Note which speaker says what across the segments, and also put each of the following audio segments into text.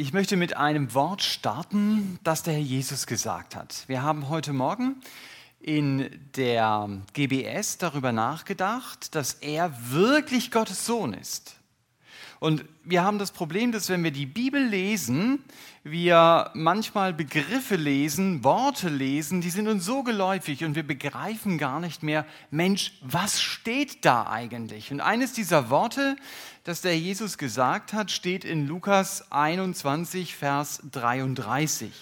Speaker 1: Ich möchte mit einem Wort starten, das der Herr Jesus gesagt hat. Wir haben heute Morgen in der GBS darüber nachgedacht, dass er wirklich Gottes Sohn ist. Und wir haben das Problem, dass wenn wir die Bibel lesen, wir manchmal Begriffe lesen, Worte lesen, die sind uns so geläufig und wir begreifen gar nicht mehr, Mensch, was steht da eigentlich? Und eines dieser Worte, das der Jesus gesagt hat, steht in Lukas 21, Vers 33.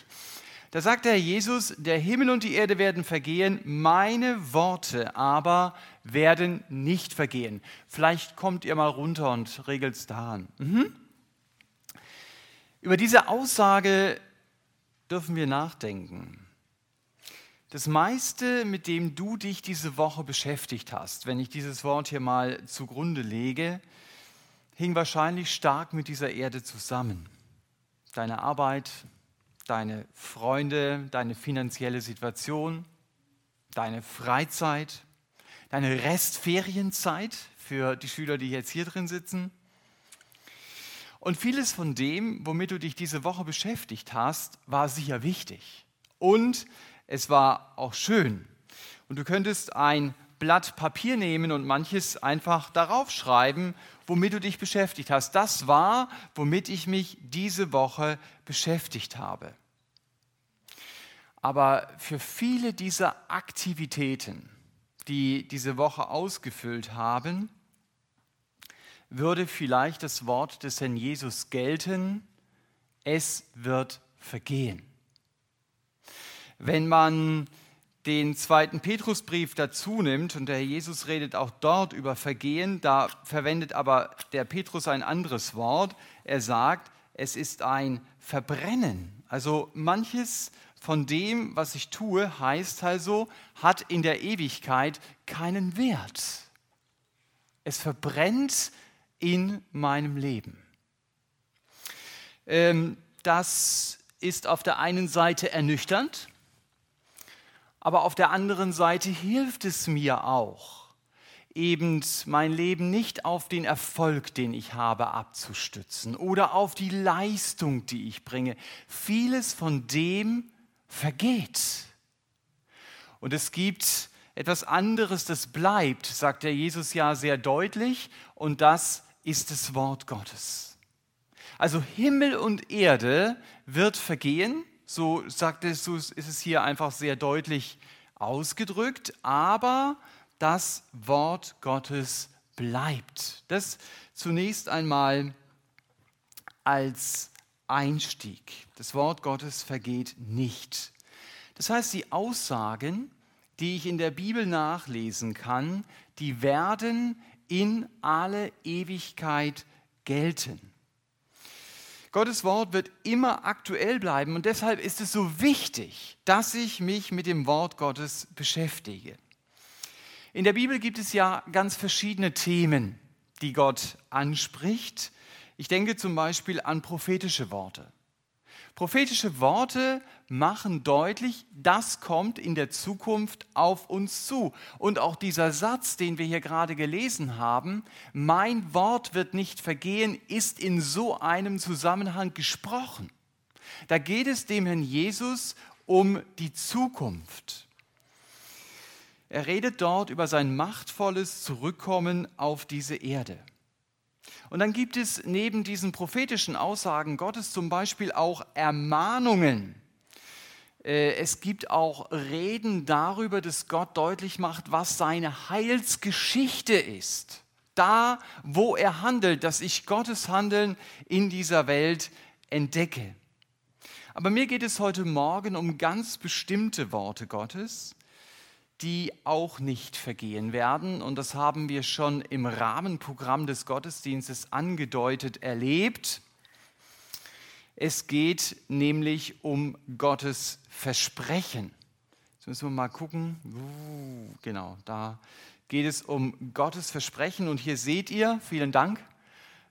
Speaker 1: Da sagt der Jesus, der Himmel und die Erde werden vergehen, meine Worte aber werden nicht vergehen. Vielleicht kommt ihr mal runter und regelt es daran. Mhm. Über diese Aussage dürfen wir nachdenken. Das meiste, mit dem du dich diese Woche beschäftigt hast, wenn ich dieses Wort hier mal zugrunde lege, hing wahrscheinlich stark mit dieser Erde zusammen. Deine Arbeit, deine Freunde, deine finanzielle Situation, deine Freizeit, deine Restferienzeit für die Schüler, die jetzt hier drin sitzen. Und vieles von dem, womit du dich diese Woche beschäftigt hast, war sicher wichtig. Und es war auch schön. Und du könntest ein Blatt Papier nehmen und manches einfach darauf schreiben, womit du dich beschäftigt hast. Das war, womit ich mich diese Woche beschäftigt habe. Aber für viele dieser Aktivitäten, die diese Woche ausgefüllt haben, würde vielleicht das Wort des Herrn Jesus gelten, es wird vergehen. Wenn man den zweiten Petrusbrief dazu nimmt, und der Herr Jesus redet auch dort über Vergehen, da verwendet aber der Petrus ein anderes Wort. Er sagt, es ist ein Verbrennen. Also manches von dem, was ich tue, heißt also, hat in der Ewigkeit keinen Wert. Es verbrennt in meinem Leben. Ähm, das ist auf der einen Seite ernüchternd, aber auf der anderen Seite hilft es mir auch, eben mein Leben nicht auf den Erfolg, den ich habe, abzustützen oder auf die Leistung, die ich bringe. Vieles von dem vergeht. Und es gibt etwas anderes, das bleibt, sagt der Jesus ja sehr deutlich, und das ist das Wort Gottes. Also Himmel und Erde wird vergehen, so sagt es, ist es hier einfach sehr deutlich ausgedrückt, aber das Wort Gottes bleibt. Das zunächst einmal als Einstieg. Das Wort Gottes vergeht nicht. Das heißt, die Aussagen, die ich in der Bibel nachlesen kann, die werden in alle Ewigkeit gelten. Gottes Wort wird immer aktuell bleiben und deshalb ist es so wichtig, dass ich mich mit dem Wort Gottes beschäftige. In der Bibel gibt es ja ganz verschiedene Themen, die Gott anspricht. Ich denke zum Beispiel an prophetische Worte. Prophetische Worte machen deutlich, das kommt in der Zukunft auf uns zu. Und auch dieser Satz, den wir hier gerade gelesen haben, mein Wort wird nicht vergehen, ist in so einem Zusammenhang gesprochen. Da geht es dem Herrn Jesus um die Zukunft. Er redet dort über sein machtvolles Zurückkommen auf diese Erde. Und dann gibt es neben diesen prophetischen Aussagen Gottes zum Beispiel auch Ermahnungen. Äh, es gibt auch Reden darüber, dass Gott deutlich macht, was seine Heilsgeschichte ist. Da, wo er handelt, dass ich Gottes Handeln in dieser Welt entdecke. Aber mir geht es heute Morgen um ganz bestimmte Worte Gottes, die auch nicht vergehen werden. Und das haben wir schon im Rahmenprogramm des Gottesdienstes angedeutet erlebt. Es geht nämlich um Gottes Versprechen. Jetzt müssen wir mal gucken. Uh, genau, da geht es um Gottes Versprechen. Und hier seht ihr, vielen Dank,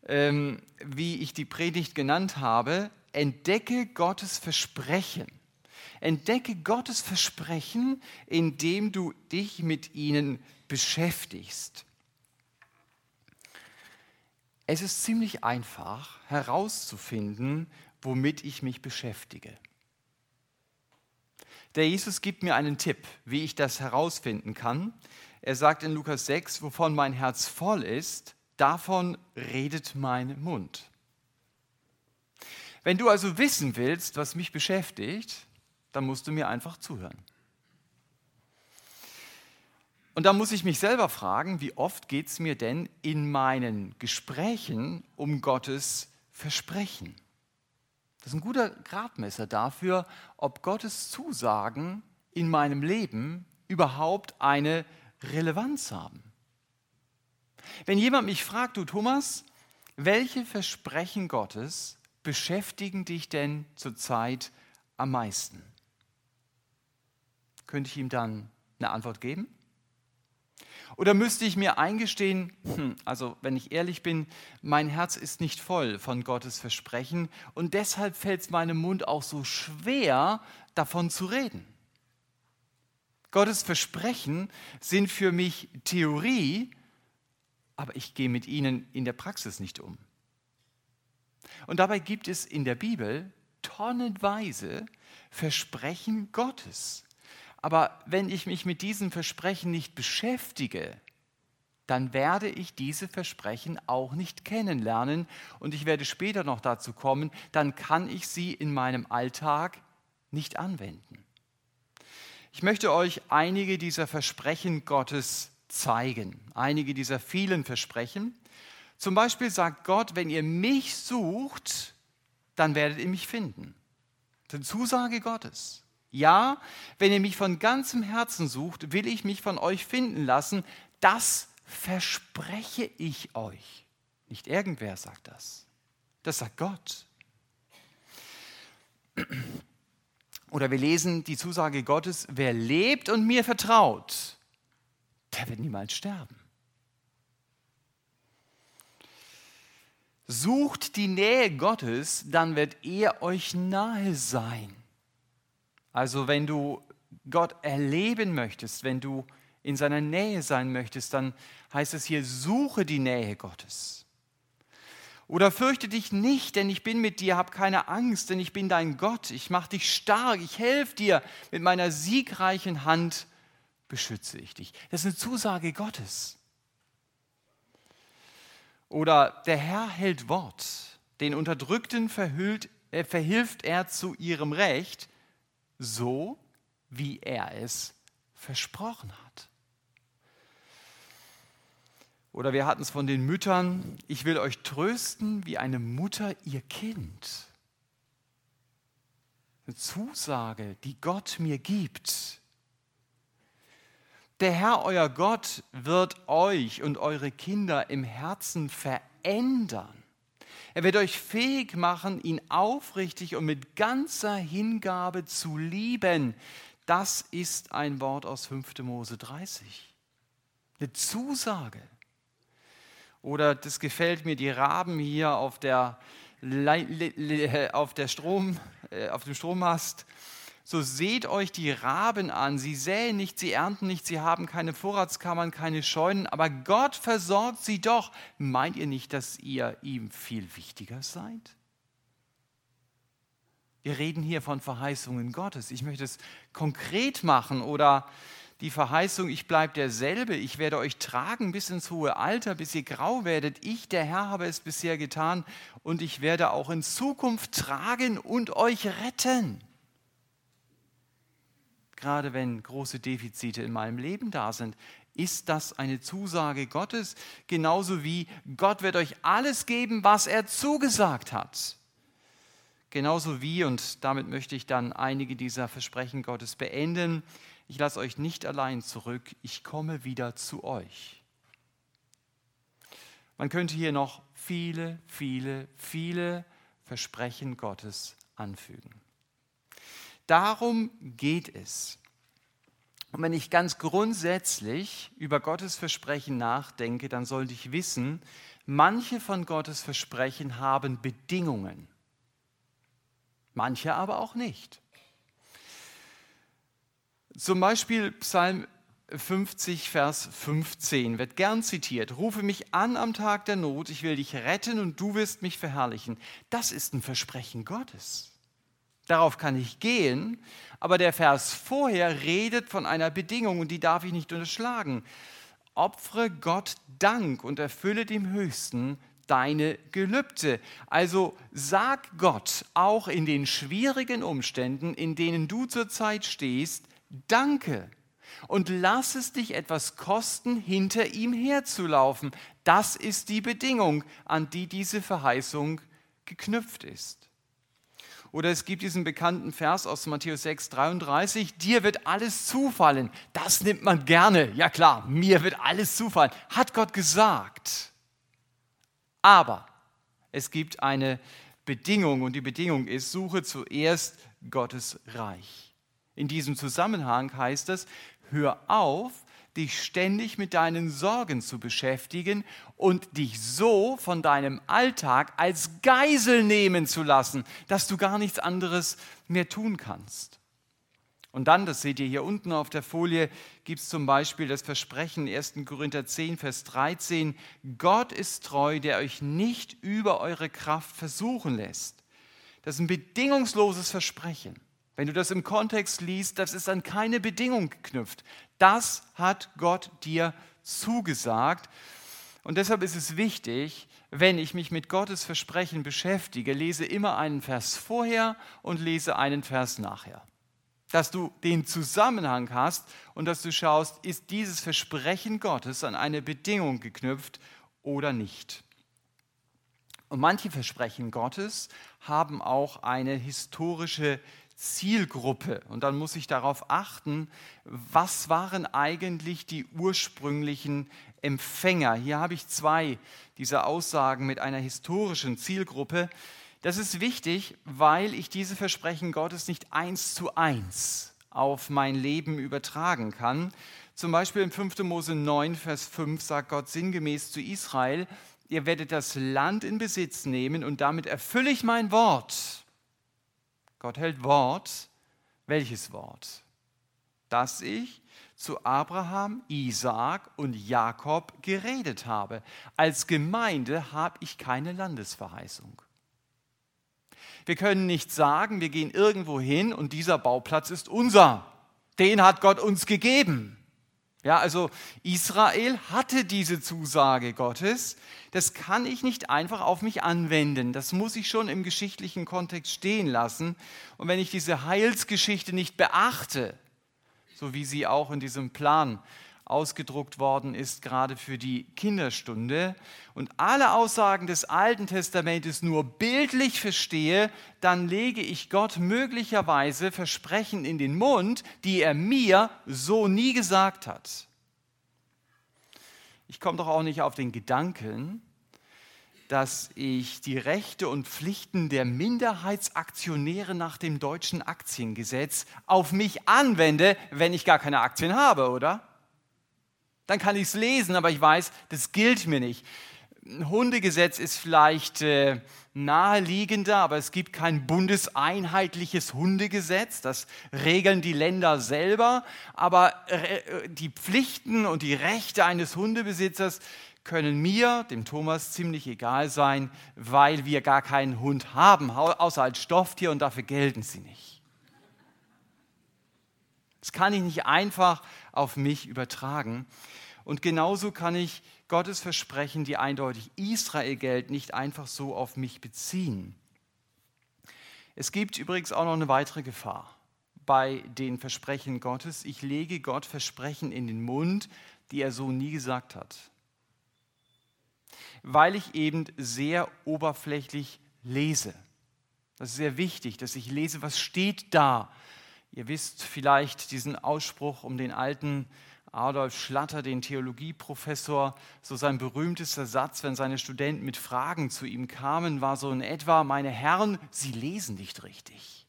Speaker 1: ähm, wie ich die Predigt genannt habe, entdecke Gottes Versprechen. Entdecke Gottes Versprechen, indem du dich mit ihnen beschäftigst. Es ist ziemlich einfach herauszufinden, womit ich mich beschäftige. Der Jesus gibt mir einen Tipp, wie ich das herausfinden kann. Er sagt in Lukas 6, wovon mein Herz voll ist, davon redet mein Mund. Wenn du also wissen willst, was mich beschäftigt, dann musst du mir einfach zuhören. Und da muss ich mich selber fragen, wie oft geht es mir denn in meinen Gesprächen um Gottes Versprechen? Das ist ein guter Gradmesser dafür, ob Gottes Zusagen in meinem Leben überhaupt eine Relevanz haben. Wenn jemand mich fragt, du Thomas, welche Versprechen Gottes beschäftigen dich denn zurzeit am meisten? Könnte ich ihm dann eine Antwort geben? Oder müsste ich mir eingestehen, hm, also wenn ich ehrlich bin, mein Herz ist nicht voll von Gottes Versprechen und deshalb fällt es meinem Mund auch so schwer, davon zu reden. Gottes Versprechen sind für mich Theorie, aber ich gehe mit ihnen in der Praxis nicht um. Und dabei gibt es in der Bibel tonnenweise Versprechen Gottes. Aber wenn ich mich mit diesen Versprechen nicht beschäftige, dann werde ich diese Versprechen auch nicht kennenlernen und ich werde später noch dazu kommen, dann kann ich sie in meinem Alltag nicht anwenden. Ich möchte euch einige dieser Versprechen Gottes zeigen, einige dieser vielen Versprechen. Zum Beispiel sagt Gott, wenn ihr mich sucht, dann werdet ihr mich finden. Das ist eine Zusage Gottes. Ja, wenn ihr mich von ganzem Herzen sucht, will ich mich von euch finden lassen. Das verspreche ich euch. Nicht irgendwer sagt das. Das sagt Gott. Oder wir lesen die Zusage Gottes, wer lebt und mir vertraut, der wird niemals sterben. Sucht die Nähe Gottes, dann wird er euch nahe sein. Also wenn du Gott erleben möchtest, wenn du in seiner Nähe sein möchtest, dann heißt es hier, suche die Nähe Gottes. Oder fürchte dich nicht, denn ich bin mit dir, hab keine Angst, denn ich bin dein Gott. Ich mache dich stark, ich helfe dir. Mit meiner siegreichen Hand beschütze ich dich. Das ist eine Zusage Gottes. Oder der Herr hält Wort, den Unterdrückten verhüllt, äh, verhilft er zu ihrem Recht, so wie er es versprochen hat. Oder wir hatten es von den Müttern, ich will euch trösten wie eine Mutter ihr Kind. Eine Zusage, die Gott mir gibt. Der Herr, euer Gott, wird euch und eure Kinder im Herzen verändern. Er wird euch fähig machen, ihn aufrichtig und mit ganzer Hingabe zu lieben. Das ist ein Wort aus 5. Mose 30. Eine Zusage. Oder das gefällt mir, die Raben hier auf, der, auf, der Strom, äh, auf dem Strommast so seht euch die Raben an. Sie säen nicht, sie ernten nicht, sie haben keine Vorratskammern, keine Scheunen, aber Gott versorgt sie doch. Meint ihr nicht, dass ihr ihm viel wichtiger seid? Wir reden hier von Verheißungen Gottes. Ich möchte es konkret machen oder die Verheißung, ich bleibe derselbe, ich werde euch tragen bis ins hohe Alter, bis ihr grau werdet. Ich, der Herr, habe es bisher getan und ich werde auch in Zukunft tragen und euch retten gerade wenn große Defizite in meinem Leben da sind, ist das eine Zusage Gottes, genauso wie Gott wird euch alles geben, was er zugesagt hat. Genauso wie, und damit möchte ich dann einige dieser Versprechen Gottes beenden, ich lasse euch nicht allein zurück, ich komme wieder zu euch. Man könnte hier noch viele, viele, viele Versprechen Gottes anfügen. Darum geht es. Und wenn ich ganz grundsätzlich über Gottes Versprechen nachdenke, dann sollte ich wissen, manche von Gottes Versprechen haben Bedingungen, manche aber auch nicht. Zum Beispiel Psalm 50, Vers 15 wird gern zitiert. Rufe mich an am Tag der Not, ich will dich retten und du wirst mich verherrlichen. Das ist ein Versprechen Gottes. Darauf kann ich gehen, aber der Vers vorher redet von einer Bedingung und die darf ich nicht unterschlagen. Opfere Gott Dank und erfülle dem Höchsten deine Gelübde. Also sag Gott auch in den schwierigen Umständen, in denen du zurzeit stehst, Danke und lass es dich etwas kosten, hinter ihm herzulaufen. Das ist die Bedingung, an die diese Verheißung geknüpft ist. Oder es gibt diesen bekannten Vers aus Matthäus 6, 33, dir wird alles zufallen. Das nimmt man gerne. Ja klar, mir wird alles zufallen. Hat Gott gesagt. Aber es gibt eine Bedingung und die Bedingung ist, suche zuerst Gottes Reich. In diesem Zusammenhang heißt es, hör auf, dich ständig mit deinen Sorgen zu beschäftigen und dich so von deinem Alltag als Geisel nehmen zu lassen, dass du gar nichts anderes mehr tun kannst. Und dann, das seht ihr hier unten auf der Folie, gibt es zum Beispiel das Versprechen 1. Korinther 10, Vers 13, Gott ist treu, der euch nicht über eure Kraft versuchen lässt. Das ist ein bedingungsloses Versprechen. Wenn du das im Kontext liest, das ist an keine Bedingung geknüpft. Das hat Gott dir zugesagt. Und deshalb ist es wichtig, wenn ich mich mit Gottes Versprechen beschäftige, lese immer einen Vers vorher und lese einen Vers nachher. Dass du den Zusammenhang hast und dass du schaust, ist dieses Versprechen Gottes an eine Bedingung geknüpft oder nicht. Und manche Versprechen Gottes haben auch eine historische Zielgruppe. Und dann muss ich darauf achten, was waren eigentlich die ursprünglichen Empfänger. Hier habe ich zwei dieser Aussagen mit einer historischen Zielgruppe. Das ist wichtig, weil ich diese Versprechen Gottes nicht eins zu eins auf mein Leben übertragen kann. Zum Beispiel im 5. Mose 9, Vers 5 sagt Gott sinngemäß zu Israel, ihr werdet das Land in Besitz nehmen und damit erfülle ich mein Wort Gott hält Wort. Welches Wort? Das ich zu Abraham, Isaak und Jakob geredet habe. Als Gemeinde habe ich keine Landesverheißung. Wir können nicht sagen, wir gehen irgendwo hin und dieser Bauplatz ist unser. Den hat Gott uns gegeben. Ja, also Israel hatte diese Zusage Gottes. Das kann ich nicht einfach auf mich anwenden. Das muss ich schon im geschichtlichen Kontext stehen lassen. Und wenn ich diese Heilsgeschichte nicht beachte, so wie sie auch in diesem Plan ausgedruckt worden ist, gerade für die Kinderstunde, und alle Aussagen des Alten Testamentes nur bildlich verstehe, dann lege ich Gott möglicherweise Versprechen in den Mund, die er mir so nie gesagt hat. Ich komme doch auch nicht auf den Gedanken, dass ich die Rechte und Pflichten der Minderheitsaktionäre nach dem deutschen Aktiengesetz auf mich anwende, wenn ich gar keine Aktien habe, oder? Dann kann ich es lesen, aber ich weiß, das gilt mir nicht. Ein Hundegesetz ist vielleicht äh, naheliegender, aber es gibt kein bundeseinheitliches Hundegesetz. Das regeln die Länder selber. Aber äh, die Pflichten und die Rechte eines Hundebesitzers können mir, dem Thomas, ziemlich egal sein, weil wir gar keinen Hund haben, außer als Stofftier und dafür gelten sie nicht. Das kann ich nicht einfach auf mich übertragen. Und genauso kann ich Gottes Versprechen, die eindeutig Israel gelten, nicht einfach so auf mich beziehen. Es gibt übrigens auch noch eine weitere Gefahr bei den Versprechen Gottes. Ich lege Gott Versprechen in den Mund, die er so nie gesagt hat. Weil ich eben sehr oberflächlich lese. Das ist sehr wichtig, dass ich lese, was steht da. Ihr wisst vielleicht diesen Ausspruch um den alten Adolf Schlatter, den Theologieprofessor, so sein berühmtester Satz, wenn seine Studenten mit Fragen zu ihm kamen, war so in etwa, meine Herren, Sie lesen nicht richtig.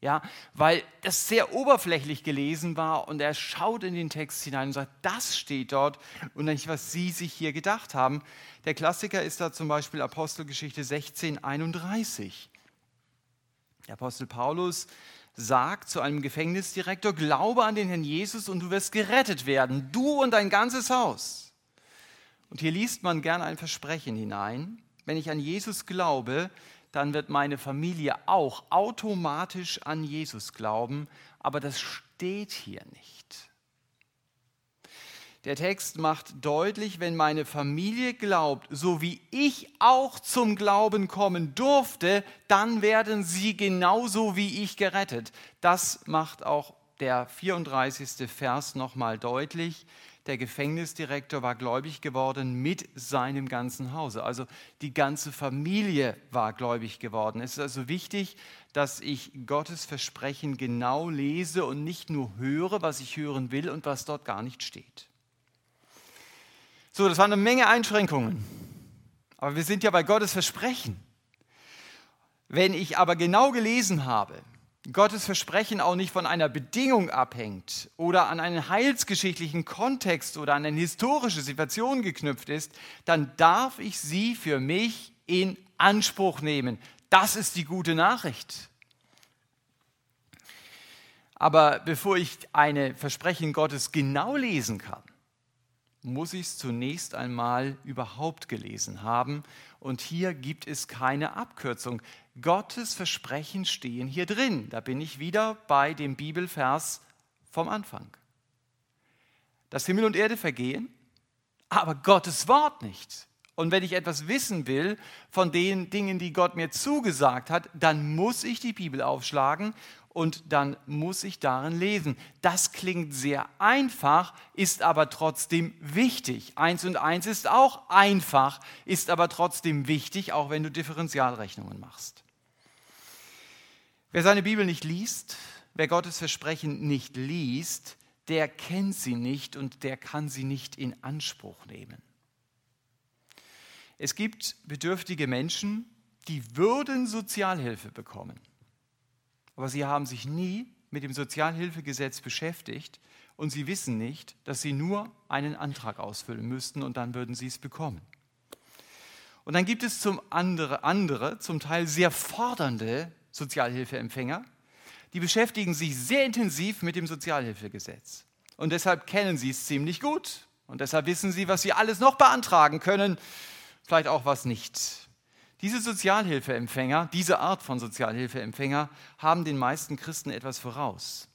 Speaker 1: Ja, weil das sehr oberflächlich gelesen war und er schaut in den Text hinein und sagt, das steht dort und nicht, was Sie sich hier gedacht haben. Der Klassiker ist da zum Beispiel Apostelgeschichte 16, 31. Der Apostel Paulus sagt zu einem Gefängnisdirektor, glaube an den Herrn Jesus und du wirst gerettet werden, du und dein ganzes Haus. Und hier liest man gerne ein Versprechen hinein. Wenn ich an Jesus glaube, dann wird meine Familie auch automatisch an Jesus glauben, aber das steht hier nicht. Der Text macht deutlich, wenn meine Familie glaubt, so wie ich auch zum Glauben kommen durfte, dann werden sie genauso wie ich gerettet. Das macht auch der 34. Vers nochmal deutlich. Der Gefängnisdirektor war gläubig geworden mit seinem ganzen Hause. Also die ganze Familie war gläubig geworden. Es ist also wichtig, dass ich Gottes Versprechen genau lese und nicht nur höre, was ich hören will und was dort gar nicht steht. So, das waren eine Menge Einschränkungen. Aber wir sind ja bei Gottes Versprechen. Wenn ich aber genau gelesen habe, Gottes Versprechen auch nicht von einer Bedingung abhängt oder an einen heilsgeschichtlichen Kontext oder an eine historische Situation geknüpft ist, dann darf ich sie für mich in Anspruch nehmen. Das ist die gute Nachricht. Aber bevor ich eine Versprechen Gottes genau lesen kann, muss ich es zunächst einmal überhaupt gelesen haben. Und hier gibt es keine Abkürzung. Gottes Versprechen stehen hier drin. Da bin ich wieder bei dem Bibelvers vom Anfang. Dass Himmel und Erde vergehen, aber Gottes Wort nicht. Und wenn ich etwas wissen will von den Dingen, die Gott mir zugesagt hat, dann muss ich die Bibel aufschlagen und dann muss ich darin lesen. Das klingt sehr einfach, ist aber trotzdem wichtig. Eins und eins ist auch einfach, ist aber trotzdem wichtig, auch wenn du Differentialrechnungen machst. Wer seine Bibel nicht liest, wer Gottes Versprechen nicht liest, der kennt sie nicht und der kann sie nicht in Anspruch nehmen. Es gibt bedürftige Menschen, die würden Sozialhilfe bekommen aber sie haben sich nie mit dem Sozialhilfegesetz beschäftigt und sie wissen nicht, dass sie nur einen Antrag ausfüllen müssten und dann würden sie es bekommen. Und dann gibt es zum andere, andere, zum Teil sehr fordernde Sozialhilfeempfänger, die beschäftigen sich sehr intensiv mit dem Sozialhilfegesetz. Und deshalb kennen sie es ziemlich gut. Und deshalb wissen sie, was sie alles noch beantragen können, vielleicht auch was nicht. Diese Sozialhilfeempfänger, diese Art von Sozialhilfeempfänger haben den meisten Christen etwas voraus.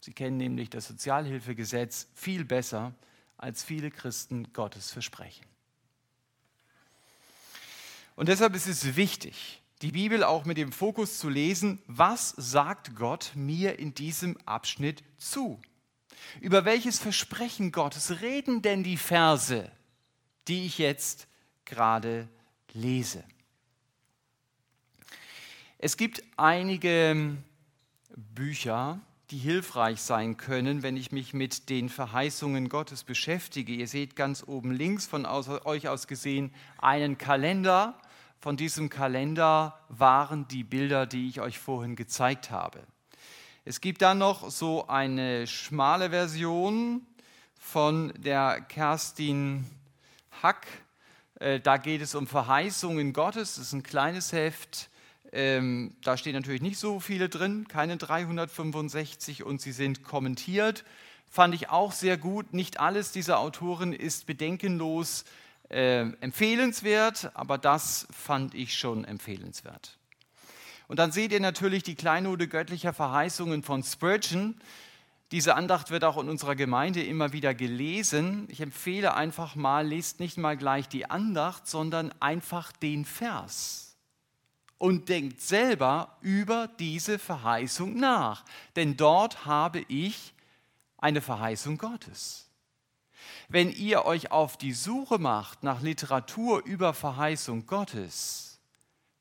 Speaker 1: Sie kennen nämlich das Sozialhilfegesetz viel besser als viele Christen Gottes Versprechen. Und deshalb ist es wichtig, die Bibel auch mit dem Fokus zu lesen, was sagt Gott mir in diesem Abschnitt zu? Über welches Versprechen Gottes reden denn die Verse, die ich jetzt gerade lese. Es gibt einige Bücher, die hilfreich sein können, wenn ich mich mit den Verheißungen Gottes beschäftige. Ihr seht ganz oben links von euch aus gesehen einen Kalender. Von diesem Kalender waren die Bilder, die ich euch vorhin gezeigt habe. Es gibt dann noch so eine schmale Version von der Kerstin Hack, da geht es um Verheißungen Gottes. Das ist ein kleines Heft. Ähm, da stehen natürlich nicht so viele drin, keine 365 und sie sind kommentiert. Fand ich auch sehr gut. Nicht alles dieser Autoren ist bedenkenlos äh, empfehlenswert, aber das fand ich schon empfehlenswert. Und dann seht ihr natürlich die Kleinode göttlicher Verheißungen von Spurgeon. Diese Andacht wird auch in unserer Gemeinde immer wieder gelesen. Ich empfehle einfach mal, lest nicht mal gleich die Andacht, sondern einfach den Vers und denkt selber über diese Verheißung nach. Denn dort habe ich eine Verheißung Gottes. Wenn ihr euch auf die Suche macht nach Literatur über Verheißung Gottes,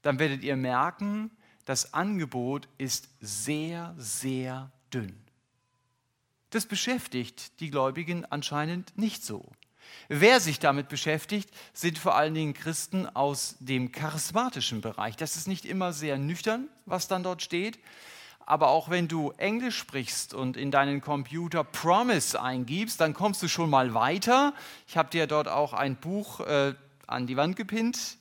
Speaker 1: dann werdet ihr merken, das Angebot ist sehr, sehr dünn. Das beschäftigt die Gläubigen anscheinend nicht so. Wer sich damit beschäftigt, sind vor allen Dingen Christen aus dem charismatischen Bereich. Das ist nicht immer sehr nüchtern, was dann dort steht. Aber auch wenn du Englisch sprichst und in deinen Computer Promise eingibst, dann kommst du schon mal weiter. Ich habe dir dort auch ein Buch äh, an die Wand gepinnt.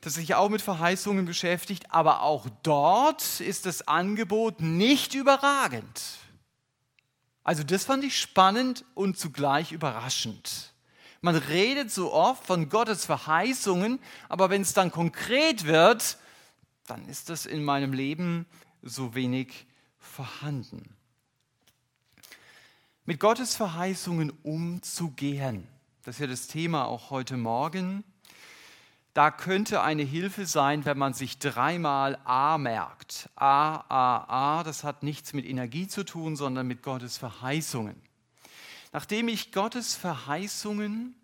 Speaker 1: das sich auch mit Verheißungen beschäftigt, aber auch dort ist das Angebot nicht überragend. Also das fand ich spannend und zugleich überraschend. Man redet so oft von Gottes Verheißungen, aber wenn es dann konkret wird, dann ist das in meinem Leben so wenig vorhanden. Mit Gottes Verheißungen umzugehen, das ist ja das Thema auch heute Morgen. Da könnte eine Hilfe sein, wenn man sich dreimal A merkt. A, A, A, das hat nichts mit Energie zu tun, sondern mit Gottes Verheißungen. Nachdem ich Gottes Verheißungen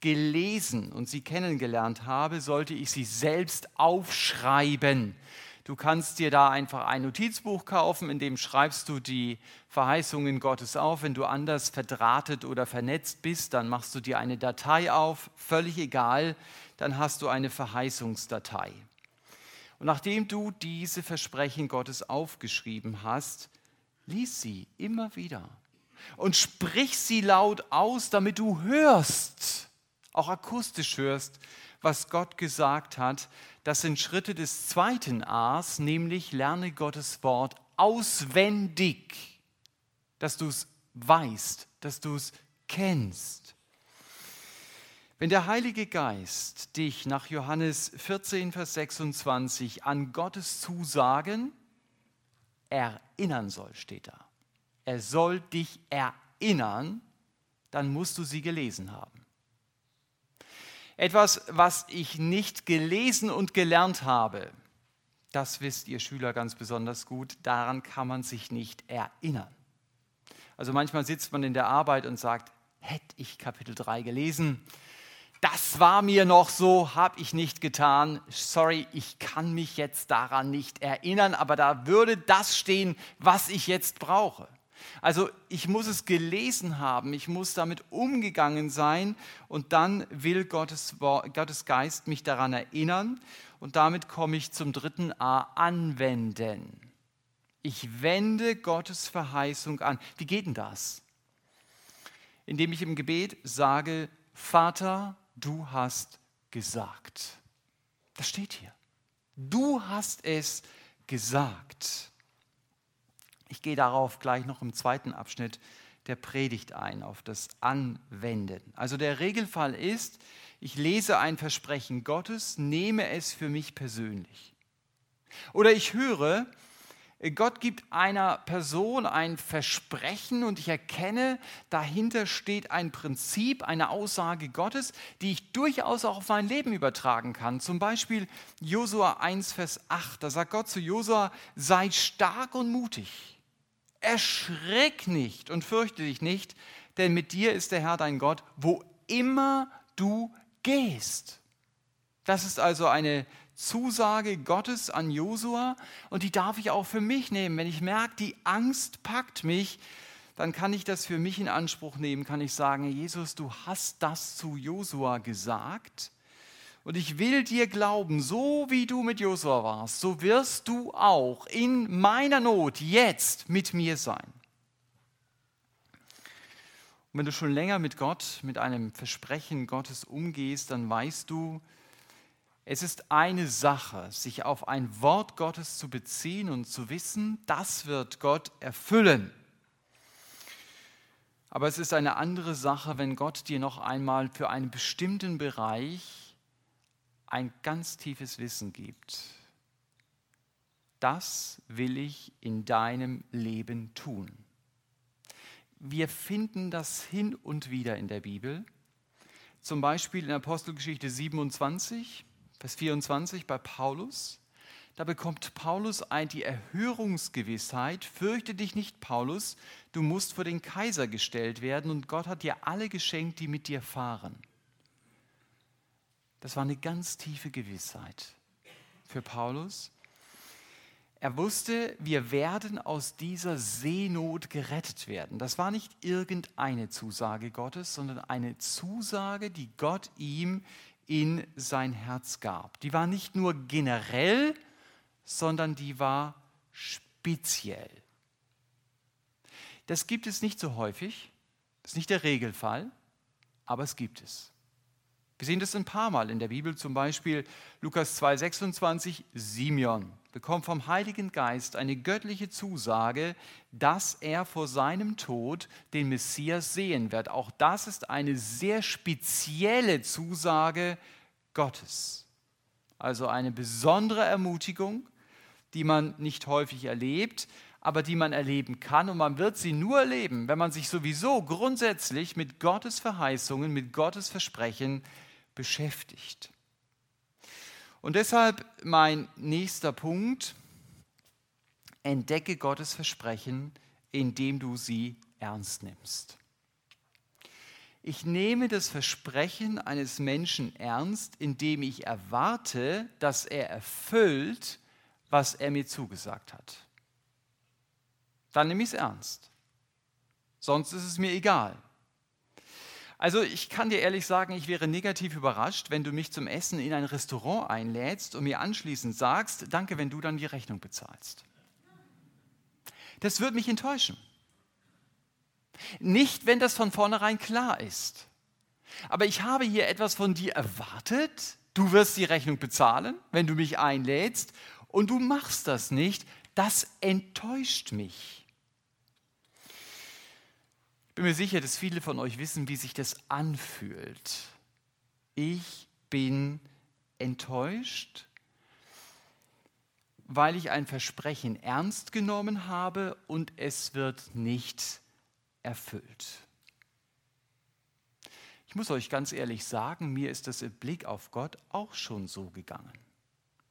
Speaker 1: gelesen und sie kennengelernt habe, sollte ich sie selbst aufschreiben. Du kannst dir da einfach ein Notizbuch kaufen, in dem schreibst du die Verheißungen Gottes auf. Wenn du anders verdrahtet oder vernetzt bist, dann machst du dir eine Datei auf, völlig egal, dann hast du eine Verheißungsdatei. Und nachdem du diese Versprechen Gottes aufgeschrieben hast, lies sie immer wieder und sprich sie laut aus, damit du hörst, auch akustisch hörst, was Gott gesagt hat. Das sind Schritte des zweiten A's, nämlich lerne Gottes Wort auswendig, dass du es weißt, dass du es kennst. Wenn der Heilige Geist dich nach Johannes 14, Vers 26 an Gottes Zusagen erinnern soll, steht da. Er soll dich erinnern, dann musst du sie gelesen haben. Etwas, was ich nicht gelesen und gelernt habe, das wisst ihr Schüler ganz besonders gut, daran kann man sich nicht erinnern. Also manchmal sitzt man in der Arbeit und sagt, hätte ich Kapitel 3 gelesen, das war mir noch so, habe ich nicht getan. Sorry, ich kann mich jetzt daran nicht erinnern, aber da würde das stehen, was ich jetzt brauche. Also ich muss es gelesen haben, ich muss damit umgegangen sein und dann will Gottes, Gottes Geist mich daran erinnern und damit komme ich zum dritten A, anwenden. Ich wende Gottes Verheißung an. Wie geht denn das? Indem ich im Gebet sage, Vater, du hast gesagt. Das steht hier. Du hast es gesagt. Ich gehe darauf gleich noch im zweiten Abschnitt der Predigt ein, auf das Anwenden. Also der Regelfall ist, ich lese ein Versprechen Gottes, nehme es für mich persönlich. Oder ich höre, Gott gibt einer Person ein Versprechen und ich erkenne, dahinter steht ein Prinzip, eine Aussage Gottes, die ich durchaus auch auf mein Leben übertragen kann. Zum Beispiel Josua 1, Vers 8, da sagt Gott zu Josua, sei stark und mutig, erschreck nicht und fürchte dich nicht, denn mit dir ist der Herr dein Gott, wo immer du gehst. Das ist also eine Zusage Gottes an Josua und die darf ich auch für mich nehmen. Wenn ich merke, die Angst packt mich, dann kann ich das für mich in Anspruch nehmen, kann ich sagen, Jesus, du hast das zu Josua gesagt und ich will dir glauben, so wie du mit Josua warst, so wirst du auch in meiner Not jetzt mit mir sein. Und wenn du schon länger mit Gott, mit einem Versprechen Gottes umgehst, dann weißt du, es ist eine Sache, sich auf ein Wort Gottes zu beziehen und zu wissen, das wird Gott erfüllen. Aber es ist eine andere Sache, wenn Gott dir noch einmal für einen bestimmten Bereich ein ganz tiefes Wissen gibt. Das will ich in deinem Leben tun. Wir finden das hin und wieder in der Bibel. Zum Beispiel in Apostelgeschichte 27, Vers 24 bei Paulus. Da bekommt Paulus ein die Erhörungsgewissheit, fürchte dich nicht, Paulus, du musst vor den Kaiser gestellt werden und Gott hat dir alle geschenkt, die mit dir fahren. Das war eine ganz tiefe Gewissheit für Paulus. Er wusste, wir werden aus dieser Seenot gerettet werden. Das war nicht irgendeine Zusage Gottes, sondern eine Zusage, die Gott ihm in sein Herz gab. Die war nicht nur generell, sondern die war speziell. Das gibt es nicht so häufig, das ist nicht der Regelfall, aber es gibt es. Wir sehen das ein paar Mal in der Bibel, zum Beispiel Lukas 2,26, Simeon bekommt vom Heiligen Geist eine göttliche Zusage, dass er vor seinem Tod den Messias sehen wird. Auch das ist eine sehr spezielle Zusage Gottes. Also eine besondere Ermutigung, die man nicht häufig erlebt, aber die man erleben kann. Und man wird sie nur erleben, wenn man sich sowieso grundsätzlich mit Gottes Verheißungen, mit Gottes Versprechen beschäftigt. Und deshalb mein nächster Punkt, entdecke Gottes Versprechen, indem du sie ernst nimmst. Ich nehme das Versprechen eines Menschen ernst, indem ich erwarte, dass er erfüllt, was er mir zugesagt hat. Dann nehme ich es ernst. Sonst ist es mir egal. Also ich kann dir ehrlich sagen, ich wäre negativ überrascht, wenn du mich zum Essen in ein Restaurant einlädst und mir anschließend sagst, danke, wenn du dann die Rechnung bezahlst. Das würde mich enttäuschen. Nicht, wenn das von vornherein klar ist. Aber ich habe hier etwas von dir erwartet. Du wirst die Rechnung bezahlen, wenn du mich einlädst, und du machst das nicht. Das enttäuscht mich. Bin mir sicher, dass viele von euch wissen, wie sich das anfühlt. Ich bin enttäuscht, weil ich ein Versprechen ernst genommen habe und es wird nicht erfüllt. Ich muss euch ganz ehrlich sagen, mir ist das im Blick auf Gott auch schon so gegangen.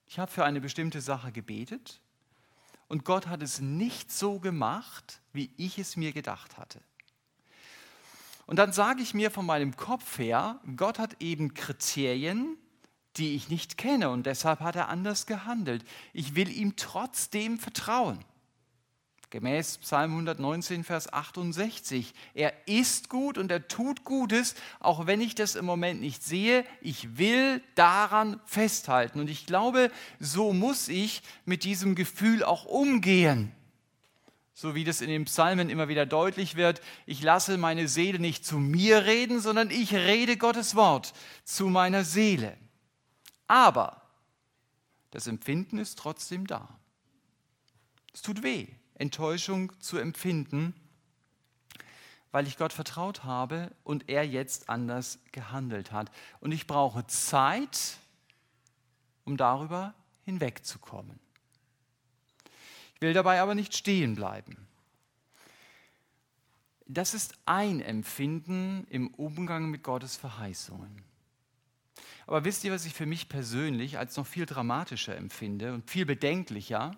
Speaker 1: Ich habe für eine bestimmte Sache gebetet und Gott hat es nicht so gemacht, wie ich es mir gedacht hatte. Und dann sage ich mir von meinem Kopf her, Gott hat eben Kriterien, die ich nicht kenne und deshalb hat er anders gehandelt. Ich will ihm trotzdem vertrauen. Gemäß Psalm 119, Vers 68. Er ist gut und er tut Gutes, auch wenn ich das im Moment nicht sehe. Ich will daran festhalten. Und ich glaube, so muss ich mit diesem Gefühl auch umgehen so wie das in den Psalmen immer wieder deutlich wird, ich lasse meine Seele nicht zu mir reden, sondern ich rede Gottes Wort zu meiner Seele. Aber das Empfinden ist trotzdem da. Es tut weh, Enttäuschung zu empfinden, weil ich Gott vertraut habe und er jetzt anders gehandelt hat. Und ich brauche Zeit, um darüber hinwegzukommen will dabei aber nicht stehen bleiben. Das ist ein Empfinden im Umgang mit Gottes Verheißungen. Aber wisst ihr, was ich für mich persönlich als noch viel dramatischer empfinde und viel bedenklicher?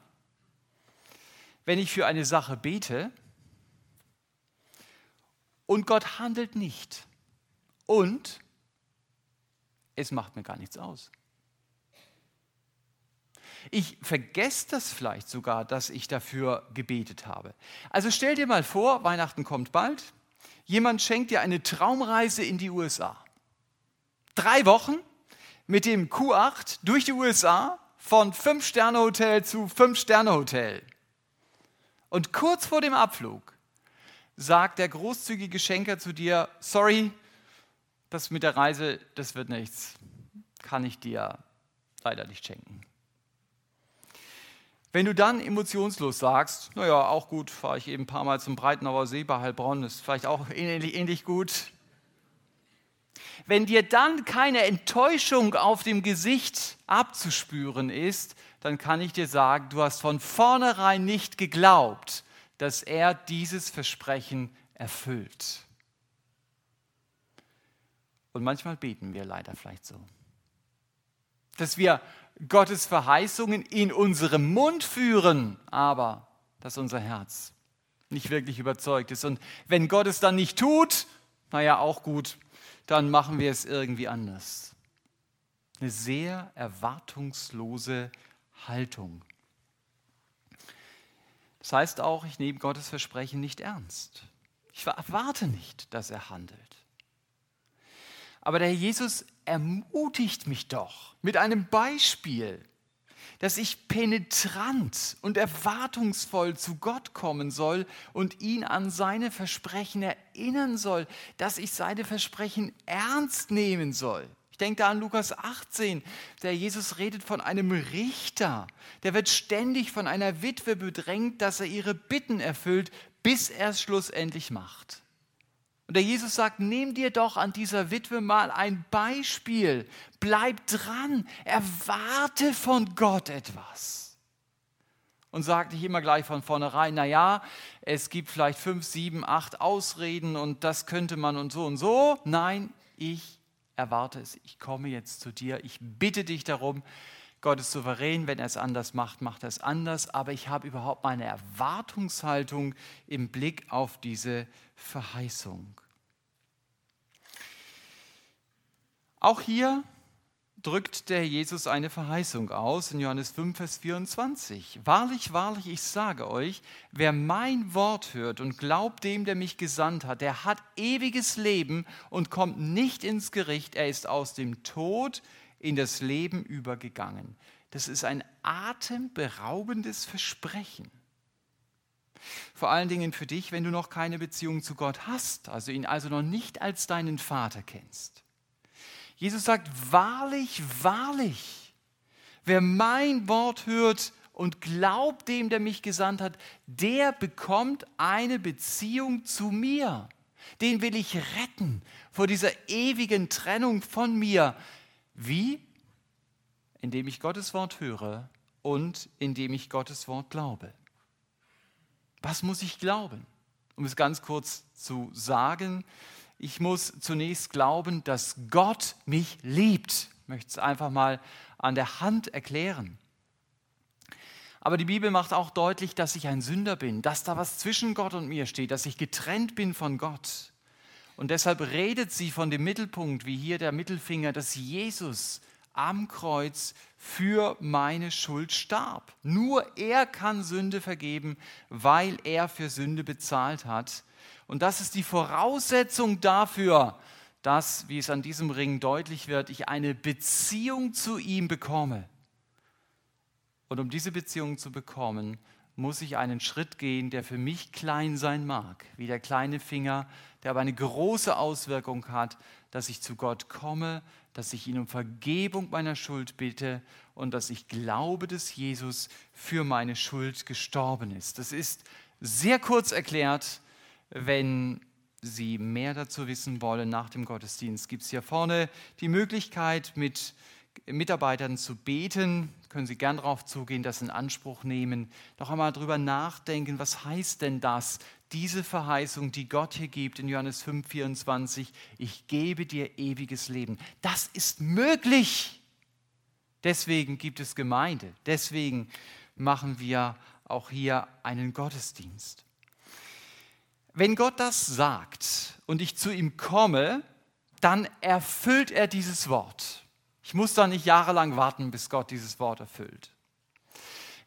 Speaker 1: Wenn ich für eine Sache bete und Gott handelt nicht und es macht mir gar nichts aus. Ich vergesse das vielleicht sogar, dass ich dafür gebetet habe. Also stell dir mal vor, Weihnachten kommt bald, jemand schenkt dir eine Traumreise in die USA. Drei Wochen mit dem Q8 durch die USA von Fünf-Sterne-Hotel zu Fünf-Sterne-Hotel. Und kurz vor dem Abflug sagt der großzügige Schenker zu dir, sorry, das mit der Reise, das wird nichts, kann ich dir leider nicht schenken. Wenn du dann emotionslos sagst, naja, auch gut, fahre ich eben ein paar Mal zum Breitenauer See bei Heilbronn, ist vielleicht auch ähnlich, ähnlich gut. Wenn dir dann keine Enttäuschung auf dem Gesicht abzuspüren ist, dann kann ich dir sagen, du hast von vornherein nicht geglaubt, dass er dieses Versprechen erfüllt. Und manchmal beten wir leider vielleicht so. Dass wir Gottes Verheißungen in unserem Mund führen, aber dass unser Herz nicht wirklich überzeugt ist. Und wenn Gott es dann nicht tut, naja, auch gut, dann machen wir es irgendwie anders. Eine sehr erwartungslose Haltung. Das heißt auch, ich nehme Gottes Versprechen nicht ernst. Ich erwarte nicht, dass er handelt. Aber der Herr Jesus ermutigt mich doch mit einem Beispiel, dass ich penetrant und erwartungsvoll zu Gott kommen soll und ihn an seine Versprechen erinnern soll, dass ich seine Versprechen ernst nehmen soll. Ich denke da an Lukas 18, der Jesus redet von einem Richter. Der wird ständig von einer Witwe bedrängt, dass er ihre Bitten erfüllt, bis er es schlussendlich macht. Und der Jesus sagt, nimm dir doch an dieser Witwe mal ein Beispiel. Bleib dran, erwarte von Gott etwas. Und sag nicht immer gleich von vornherein, naja, es gibt vielleicht fünf, sieben, acht Ausreden und das könnte man und so und so. Nein, ich erwarte es, ich komme jetzt zu dir, ich bitte dich darum, Gott ist souverän, wenn er es anders macht, macht er es anders, aber ich habe überhaupt meine Erwartungshaltung im Blick auf diese Verheißung. Auch hier drückt der Jesus eine Verheißung aus in Johannes 5, Vers 24. Wahrlich, wahrlich, ich sage euch, wer mein Wort hört und glaubt dem, der mich gesandt hat, der hat ewiges Leben und kommt nicht ins Gericht, er ist aus dem Tod in das Leben übergegangen. Das ist ein atemberaubendes Versprechen. Vor allen Dingen für dich, wenn du noch keine Beziehung zu Gott hast, also ihn also noch nicht als deinen Vater kennst. Jesus sagt, wahrlich, wahrlich, wer mein Wort hört und glaubt dem, der mich gesandt hat, der bekommt eine Beziehung zu mir. Den will ich retten vor dieser ewigen Trennung von mir. Wie? Indem ich Gottes Wort höre und indem ich Gottes Wort glaube. Was muss ich glauben? Um es ganz kurz zu sagen, ich muss zunächst glauben, dass Gott mich liebt. Ich möchte es einfach mal an der Hand erklären. Aber die Bibel macht auch deutlich, dass ich ein Sünder bin, dass da was zwischen Gott und mir steht, dass ich getrennt bin von Gott. Und deshalb redet sie von dem Mittelpunkt, wie hier der Mittelfinger, dass Jesus am Kreuz für meine Schuld starb. Nur er kann Sünde vergeben, weil er für Sünde bezahlt hat. Und das ist die Voraussetzung dafür, dass, wie es an diesem Ring deutlich wird, ich eine Beziehung zu ihm bekomme. Und um diese Beziehung zu bekommen, muss ich einen Schritt gehen, der für mich klein sein mag, wie der kleine Finger, der aber eine große Auswirkung hat, dass ich zu Gott komme, dass ich ihn um Vergebung meiner Schuld bitte und dass ich glaube, dass Jesus für meine Schuld gestorben ist. Das ist sehr kurz erklärt, wenn Sie mehr dazu wissen wollen nach dem Gottesdienst, gibt es hier vorne die Möglichkeit, mit Mitarbeitern zu beten. Können Sie gern darauf zugehen, das in Anspruch nehmen. Noch einmal darüber nachdenken, was heißt denn das, diese Verheißung, die Gott hier gibt in Johannes 5, 24, ich gebe dir ewiges Leben. Das ist möglich. Deswegen gibt es Gemeinde. Deswegen machen wir auch hier einen Gottesdienst. Wenn Gott das sagt und ich zu ihm komme, dann erfüllt er dieses Wort. Ich muss da nicht jahrelang warten, bis Gott dieses Wort erfüllt.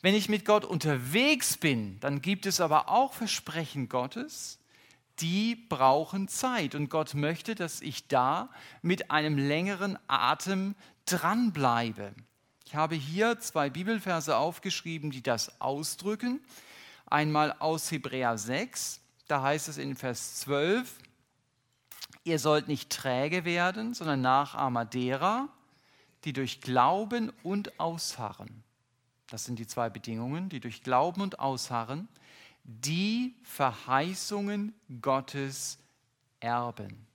Speaker 1: Wenn ich mit Gott unterwegs bin, dann gibt es aber auch Versprechen Gottes, die brauchen Zeit. Und Gott möchte, dass ich da mit einem längeren Atem dranbleibe. Ich habe hier zwei Bibelverse aufgeschrieben, die das ausdrücken. Einmal aus Hebräer 6, da heißt es in Vers 12, ihr sollt nicht träge werden, sondern Nachahmer derer, die durch Glauben und Ausharren, das sind die zwei Bedingungen, die durch Glauben und Ausharren, die Verheißungen Gottes erben.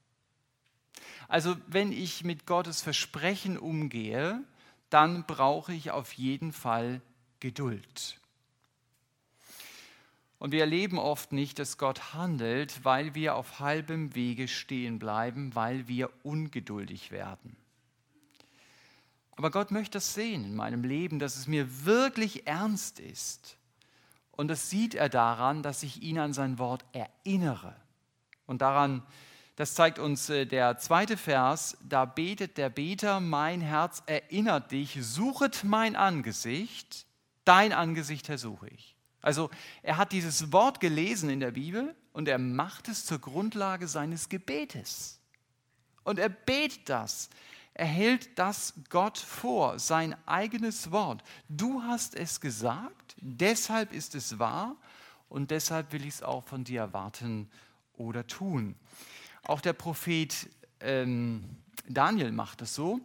Speaker 1: Also wenn ich mit Gottes Versprechen umgehe, dann brauche ich auf jeden Fall Geduld. Und wir erleben oft nicht, dass Gott handelt, weil wir auf halbem Wege stehen bleiben, weil wir ungeduldig werden. Aber Gott möchte das sehen in meinem Leben, dass es mir wirklich ernst ist. Und das sieht er daran, dass ich ihn an sein Wort erinnere. Und daran, das zeigt uns äh, der zweite Vers, da betet der Beter, mein Herz erinnert dich, suchet mein Angesicht, dein Angesicht ersuche ich. Also er hat dieses Wort gelesen in der Bibel und er macht es zur Grundlage seines Gebetes. Und er betet das. Er hält das Gott vor, sein eigenes Wort. Du hast es gesagt, deshalb ist es wahr und deshalb will ich es auch von dir erwarten oder tun. Auch der Prophet ähm, Daniel macht es so.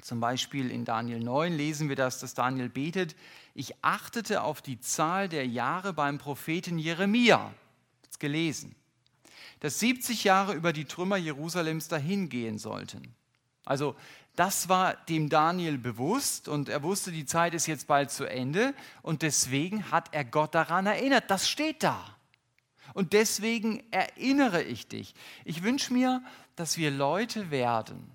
Speaker 1: Zum Beispiel in Daniel 9 lesen wir das, dass Daniel betet, ich achtete auf die Zahl der Jahre beim Propheten Jeremia, das gelesen, dass 70 Jahre über die Trümmer Jerusalems dahingehen sollten. Also das war dem Daniel bewusst und er wusste, die Zeit ist jetzt bald zu Ende und deswegen hat er Gott daran erinnert. Das steht da. Und deswegen erinnere ich dich. Ich wünsche mir, dass wir Leute werden,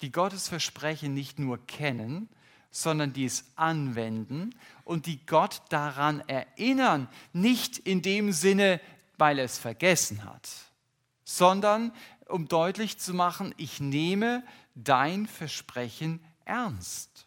Speaker 1: die Gottes Versprechen nicht nur kennen, sondern die es anwenden und die Gott daran erinnern, nicht in dem Sinne, weil er es vergessen hat, sondern um deutlich zu machen, ich nehme dein Versprechen ernst.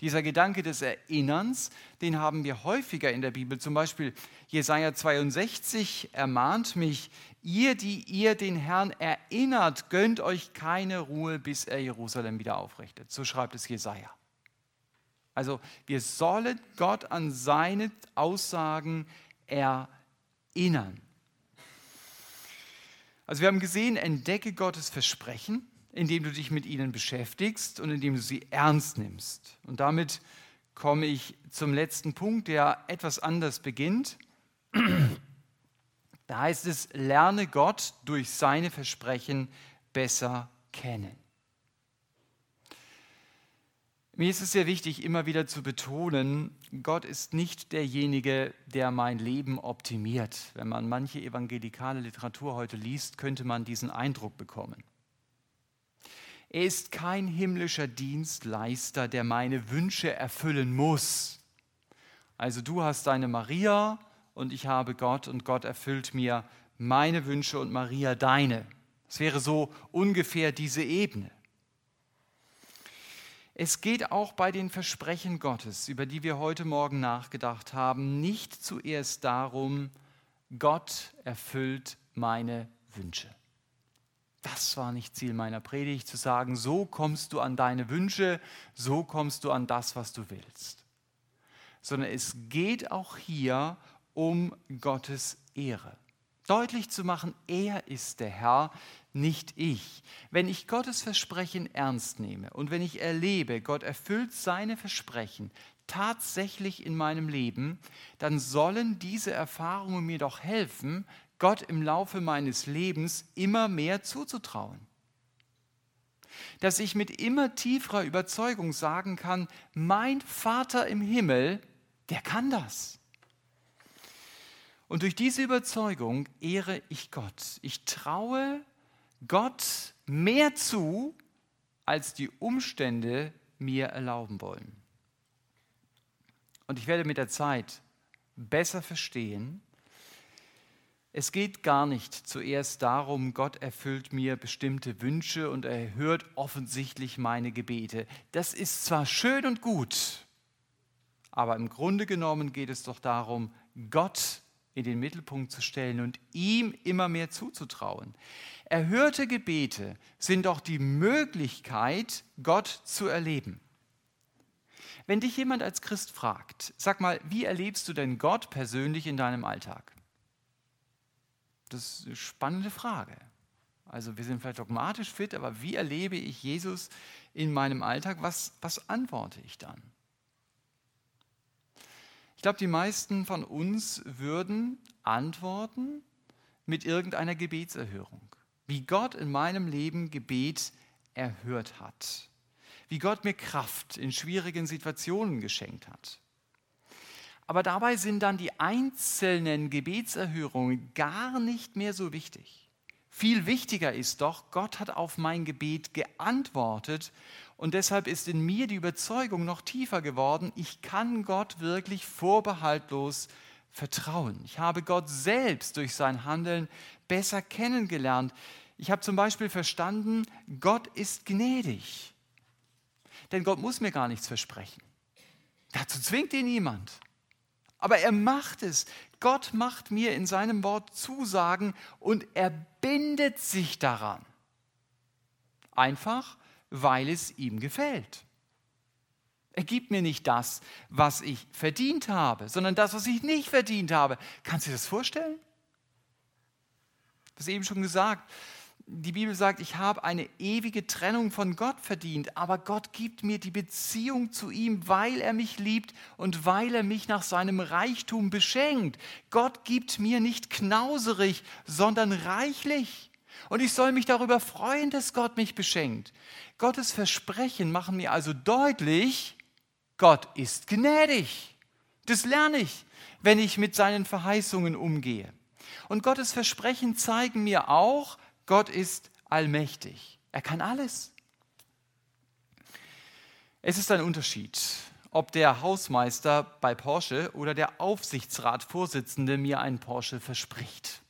Speaker 1: Dieser Gedanke des Erinnerns, den haben wir häufiger in der Bibel. Zum Beispiel Jesaja 62 ermahnt mich, ihr, die ihr den Herrn erinnert, gönnt euch keine Ruhe, bis er Jerusalem wieder aufrichtet. So schreibt es Jesaja. Also wir sollen Gott an seine Aussagen erinnern. Also wir haben gesehen, entdecke Gottes Versprechen indem du dich mit ihnen beschäftigst und indem du sie ernst nimmst. Und damit komme ich zum letzten Punkt, der etwas anders beginnt. Da heißt es, lerne Gott durch seine Versprechen besser kennen. Mir ist es sehr wichtig, immer wieder zu betonen, Gott ist nicht derjenige, der mein Leben optimiert. Wenn man manche evangelikale Literatur heute liest, könnte man diesen Eindruck bekommen. Er ist kein himmlischer Dienstleister, der meine Wünsche erfüllen muss. Also du hast deine Maria und ich habe Gott und Gott erfüllt mir meine Wünsche und Maria deine. Es wäre so ungefähr diese Ebene. Es geht auch bei den Versprechen Gottes, über die wir heute Morgen nachgedacht haben, nicht zuerst darum, Gott erfüllt meine Wünsche. Das war nicht Ziel meiner Predigt, zu sagen, so kommst du an deine Wünsche, so kommst du an das, was du willst. Sondern es geht auch hier um Gottes Ehre. Deutlich zu machen, er ist der Herr, nicht ich. Wenn ich Gottes Versprechen ernst nehme und wenn ich erlebe, Gott erfüllt seine Versprechen tatsächlich in meinem Leben, dann sollen diese Erfahrungen mir doch helfen, Gott im Laufe meines Lebens immer mehr zuzutrauen. Dass ich mit immer tieferer Überzeugung sagen kann, mein Vater im Himmel, der kann das. Und durch diese Überzeugung ehre ich Gott. Ich traue Gott mehr zu, als die Umstände mir erlauben wollen. Und ich werde mit der Zeit besser verstehen, es geht gar nicht zuerst darum, Gott erfüllt mir bestimmte Wünsche und er hört offensichtlich meine Gebete. Das ist zwar schön und gut, aber im Grunde genommen geht es doch darum, Gott in den Mittelpunkt zu stellen und ihm immer mehr zuzutrauen. Erhörte Gebete sind doch die Möglichkeit, Gott zu erleben. Wenn dich jemand als Christ fragt, sag mal, wie erlebst du denn Gott persönlich in deinem Alltag? Das ist eine spannende Frage. Also wir sind vielleicht dogmatisch fit, aber wie erlebe ich Jesus in meinem Alltag? Was, was antworte ich dann? Ich glaube, die meisten von uns würden antworten mit irgendeiner Gebetserhörung. Wie Gott in meinem Leben Gebet erhört hat. Wie Gott mir Kraft in schwierigen Situationen geschenkt hat. Aber dabei sind dann die einzelnen Gebetserhörungen gar nicht mehr so wichtig. Viel wichtiger ist doch, Gott hat auf mein Gebet geantwortet und deshalb ist in mir die Überzeugung noch tiefer geworden, ich kann Gott wirklich vorbehaltlos vertrauen. Ich habe Gott selbst durch sein Handeln besser kennengelernt. Ich habe zum Beispiel verstanden, Gott ist gnädig. Denn Gott muss mir gar nichts versprechen. Dazu zwingt ihn niemand. Aber er macht es. Gott macht mir in seinem Wort Zusagen und er bindet sich daran. Einfach, weil es ihm gefällt. Er gibt mir nicht das, was ich verdient habe, sondern das, was ich nicht verdient habe. Kannst du dir das vorstellen? Habe es eben schon gesagt. Die Bibel sagt, ich habe eine ewige Trennung von Gott verdient, aber Gott gibt mir die Beziehung zu ihm, weil er mich liebt und weil er mich nach seinem Reichtum beschenkt. Gott gibt mir nicht knauserig, sondern reichlich. Und ich soll mich darüber freuen, dass Gott mich beschenkt. Gottes Versprechen machen mir also deutlich, Gott ist gnädig. Das lerne ich, wenn ich mit seinen Verheißungen umgehe. Und Gottes Versprechen zeigen mir auch, Gott ist allmächtig. Er kann alles. Es ist ein Unterschied, ob der Hausmeister bei Porsche oder der Aufsichtsratsvorsitzende mir einen Porsche verspricht.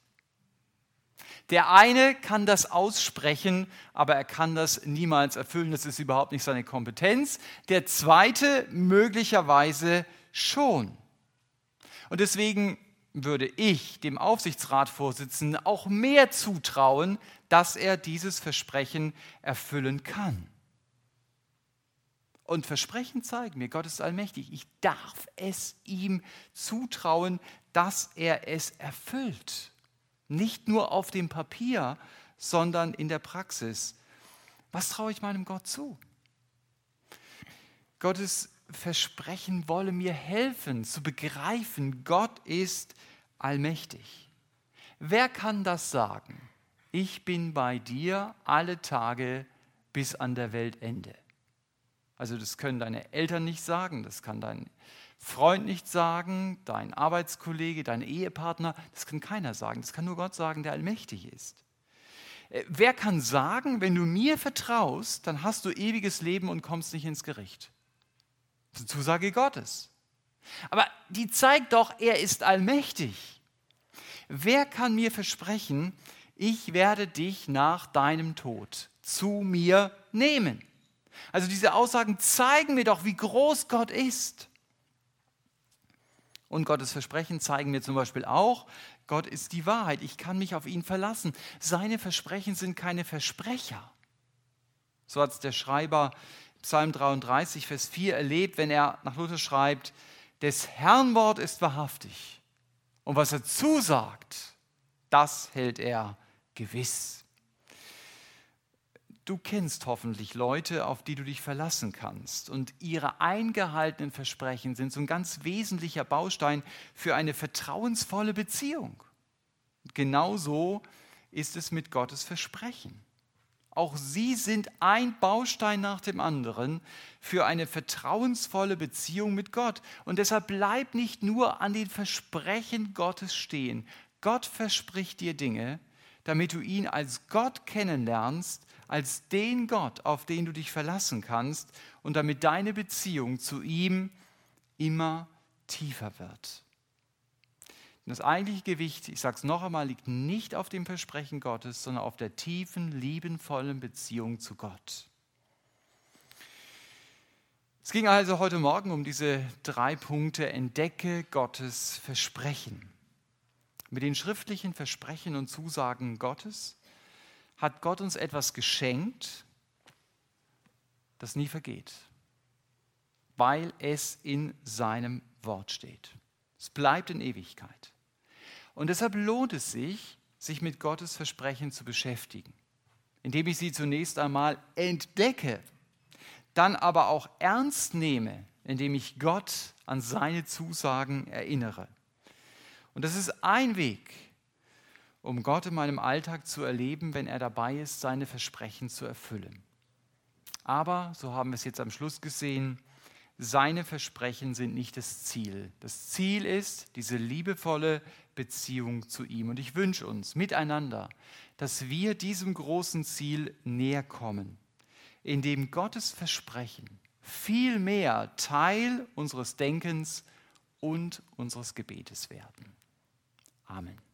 Speaker 1: Der eine kann das aussprechen, aber er kann das niemals erfüllen. Das ist überhaupt nicht seine Kompetenz. Der zweite möglicherweise schon. Und deswegen würde ich dem Aufsichtsratsvorsitzenden auch mehr zutrauen, dass er dieses Versprechen erfüllen kann. Und Versprechen zeigen mir, Gott ist allmächtig. Ich darf es ihm zutrauen, dass er es erfüllt. Nicht nur auf dem Papier, sondern in der Praxis. Was traue ich meinem Gott zu? Gottes Versprechen wolle mir helfen zu begreifen, Gott ist allmächtig. Wer kann das sagen? Ich bin bei dir alle Tage bis an der Weltende. Also das können deine Eltern nicht sagen, das kann dein Freund nicht sagen, dein Arbeitskollege, dein Ehepartner, das kann keiner sagen, das kann nur Gott sagen, der allmächtig ist. Äh, wer kann sagen, wenn du mir vertraust, dann hast du ewiges Leben und kommst nicht ins Gericht? Das ist eine Zusage Gottes. Aber die zeigt doch, er ist allmächtig. Wer kann mir versprechen, ich werde dich nach deinem Tod zu mir nehmen? Also diese Aussagen zeigen mir doch, wie groß Gott ist. Und Gottes Versprechen zeigen mir zum Beispiel auch, Gott ist die Wahrheit. Ich kann mich auf ihn verlassen. Seine Versprechen sind keine Versprecher. So hat es der Schreiber Psalm 33, Vers 4 erlebt, wenn er nach Luther schreibt, des Herrn Wort ist wahrhaftig. Und was er zusagt, das hält er gewiss. Du kennst hoffentlich Leute, auf die du dich verlassen kannst. Und ihre eingehaltenen Versprechen sind so ein ganz wesentlicher Baustein für eine vertrauensvolle Beziehung. genauso ist es mit Gottes Versprechen. Auch sie sind ein Baustein nach dem anderen für eine vertrauensvolle Beziehung mit Gott. Und deshalb bleib nicht nur an den Versprechen Gottes stehen. Gott verspricht dir Dinge, damit du ihn als Gott kennenlernst, als den Gott, auf den du dich verlassen kannst und damit deine Beziehung zu ihm immer tiefer wird. Und das eigentliche Gewicht, ich sage es noch einmal, liegt nicht auf dem Versprechen Gottes, sondern auf der tiefen, liebenvollen Beziehung zu Gott. Es ging also heute Morgen um diese drei Punkte. Entdecke Gottes Versprechen. Mit den schriftlichen Versprechen und Zusagen Gottes hat Gott uns etwas geschenkt, das nie vergeht, weil es in seinem Wort steht. Es bleibt in Ewigkeit. Und deshalb lohnt es sich, sich mit Gottes Versprechen zu beschäftigen, indem ich sie zunächst einmal entdecke, dann aber auch ernst nehme, indem ich Gott an seine Zusagen erinnere. Und das ist ein Weg, um Gott in meinem Alltag zu erleben, wenn er dabei ist, seine Versprechen zu erfüllen. Aber, so haben wir es jetzt am Schluss gesehen, seine Versprechen sind nicht das Ziel. Das Ziel ist diese liebevolle Beziehung zu ihm. Und ich wünsche uns miteinander, dass wir diesem großen Ziel näher kommen, indem Gottes Versprechen viel mehr Teil unseres Denkens und unseres Gebetes werden. Amen.